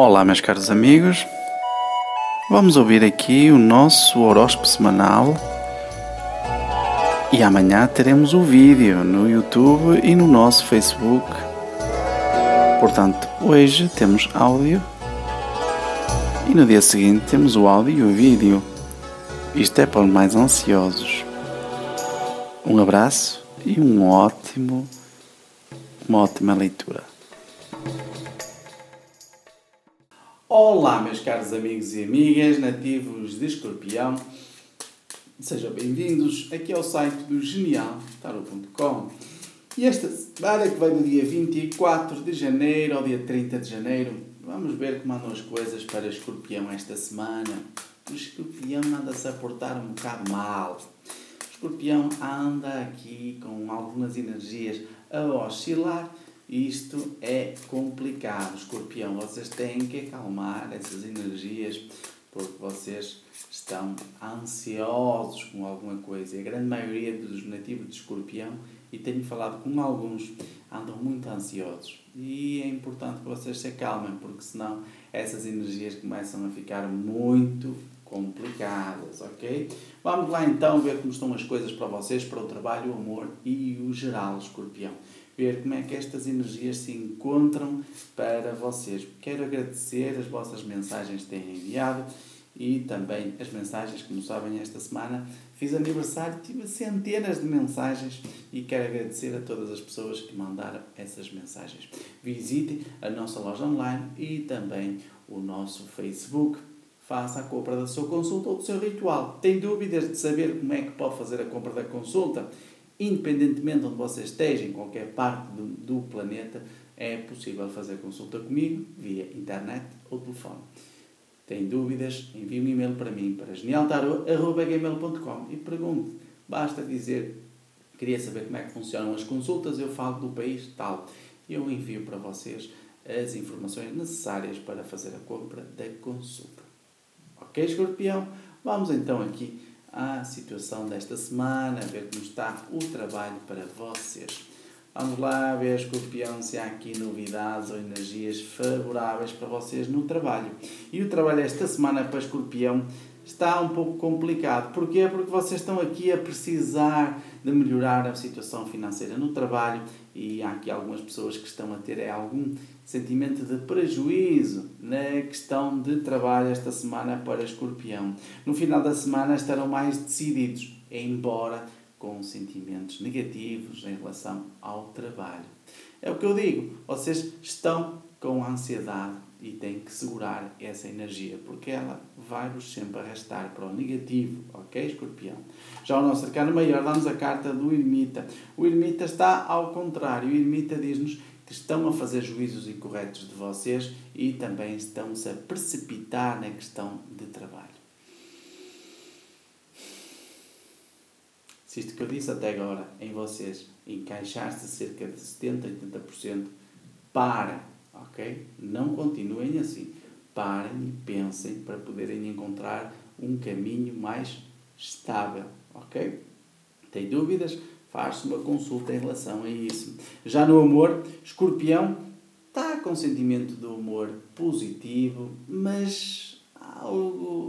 Olá, meus caros amigos. Vamos ouvir aqui o nosso horóscopo semanal. E amanhã teremos o vídeo no YouTube e no nosso Facebook. Portanto, hoje temos áudio e no dia seguinte temos o áudio e o vídeo. Isto é para os mais ansiosos. Um abraço e um ótimo, uma ótima leitura. Olá, meus caros amigos e amigas nativos de Escorpião. Sejam bem-vindos aqui ao site do genialtarot.com. E esta semana que vai do dia 24 de janeiro ao dia 30 de janeiro, vamos ver como andam as coisas para Escorpião esta semana. O Escorpião anda-se a portar um bocado mal. O Escorpião anda aqui com algumas energias a oscilar isto é complicado, escorpião. Vocês têm que acalmar essas energias porque vocês estão ansiosos com alguma coisa. E a grande maioria dos nativos de escorpião, e tenho falado com alguns, andam muito ansiosos. E é importante que vocês se acalmem, porque senão essas energias começam a ficar muito complicadas, ok? Vamos lá então ver como estão as coisas para vocês, para o trabalho, o amor e o geral, escorpião ver como é que estas energias se encontram para vocês. Quero agradecer as vossas mensagens que têm enviado e também as mensagens, como sabem, esta semana fiz aniversário, tive centenas de mensagens e quero agradecer a todas as pessoas que mandaram essas mensagens. Visite a nossa loja online e também o nosso Facebook. Faça a compra da sua consulta ou do seu ritual. Tem dúvidas de saber como é que pode fazer a compra da consulta? Independentemente de onde você esteja, em qualquer parte do, do planeta, é possível fazer consulta comigo via internet ou telefone. Tem dúvidas? Envie um e-mail para mim, para genialtaro.gmail.com e pergunte. Basta dizer, queria saber como é que funcionam as consultas, eu falo do país tal. Eu envio para vocês as informações necessárias para fazer a compra da consulta. Ok, escorpião? Vamos então aqui a situação desta semana, ver como está o trabalho para vocês. Vamos lá ver, escorpião, se há aqui novidades ou energias favoráveis para vocês no trabalho. E o trabalho esta semana para escorpião está um pouco complicado. Porquê? Porque vocês estão aqui a precisar de melhorar a situação financeira no trabalho e há aqui algumas pessoas que estão a ter algum sentimento de prejuízo na questão de trabalho esta semana para escorpião. No final da semana estarão mais decididos, embora com sentimentos negativos em relação ao trabalho. É o que eu digo, vocês estão com ansiedade e têm que segurar essa energia, porque ela vai-vos sempre arrastar para o negativo, ok, escorpião? Já o nosso arcano maior dá-nos a carta do ermita. O ermita está ao contrário, o ermita diz-nos que estão a fazer juízos incorretos de vocês e também estão-se a precipitar na questão de trabalho. Isto que eu disse até agora em vocês encaixar-se cerca de 70, 80%, para, ok? Não continuem assim. Parem e pensem para poderem encontrar um caminho mais estável, ok? Tem dúvidas? faz-se uma consulta em relação a isso. Já no amor, escorpião está com sentimento de humor positivo, mas algo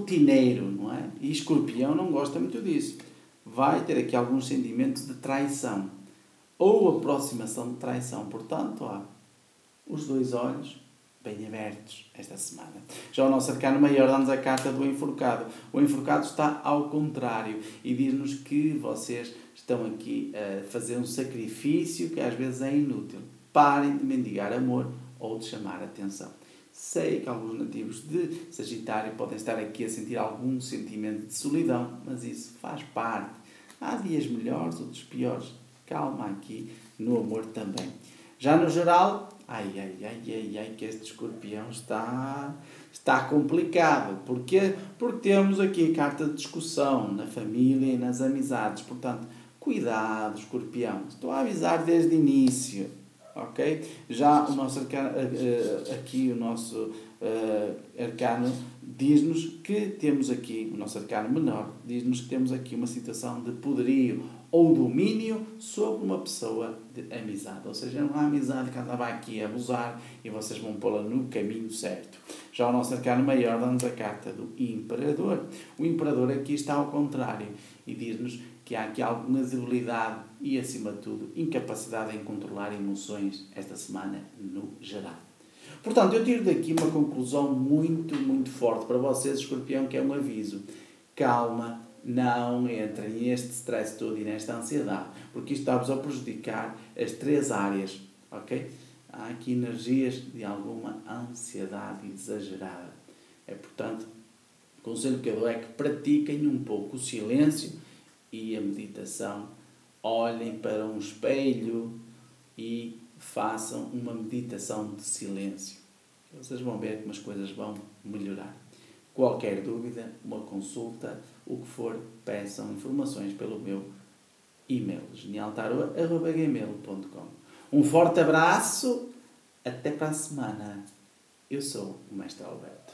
rotineiro, não é? E escorpião não gosta muito disso. Vai ter aqui alguns sentimentos de traição ou aproximação de traição. Portanto, há os dois olhos bem abertos esta semana. Já o nosso arcano maior dá-nos a carta do enforcado. O enforcado está ao contrário e diz-nos que vocês estão aqui a fazer um sacrifício que às vezes é inútil. Parem de mendigar amor ou de chamar atenção. Sei que alguns nativos de Sagitário podem estar aqui a sentir algum sentimento de solidão, mas isso faz parte. Há dias melhores, outros piores. Calma aqui no amor também. Já no geral, ai, ai, ai, ai, ai, que este escorpião está, está complicado. Porquê? Porque temos aqui carta de discussão na família e nas amizades. Portanto, cuidado, escorpião. Estou a avisar desde o início. Ok? Já o nosso arcano, eh, eh, aqui o nosso uh, arcano diz-nos que temos aqui, o nosso arcano menor, diz-nos que temos aqui uma situação de poderio ou domínio sobre uma pessoa de amizade. Ou seja, é uma amizade que andava aqui a abusar e vocês vão pô-la no caminho certo. Já o nosso arcano maior dá-nos a carta do Imperador. O Imperador aqui está ao contrário e diz-nos que há aqui alguma debilidade e, acima de tudo, incapacidade em controlar emoções esta semana no geral. Portanto, eu tiro daqui uma conclusão muito, muito forte para vocês, escorpião, que é um aviso. Calma, não entrem neste stress todo e nesta ansiedade, porque isto está-vos a prejudicar as três áreas, ok? Há aqui energias de alguma ansiedade exagerada. É, portanto, o conselho que eu dou é que pratiquem um pouco o silêncio e a meditação. Olhem para um espelho e façam uma meditação de silêncio. Vocês vão ver como as coisas vão melhorar. Qualquer dúvida, uma consulta, o que for, peçam informações pelo meu e-mail genialtarua.gmail.com Um forte abraço, até para a semana. Eu sou o Mestre Alberto.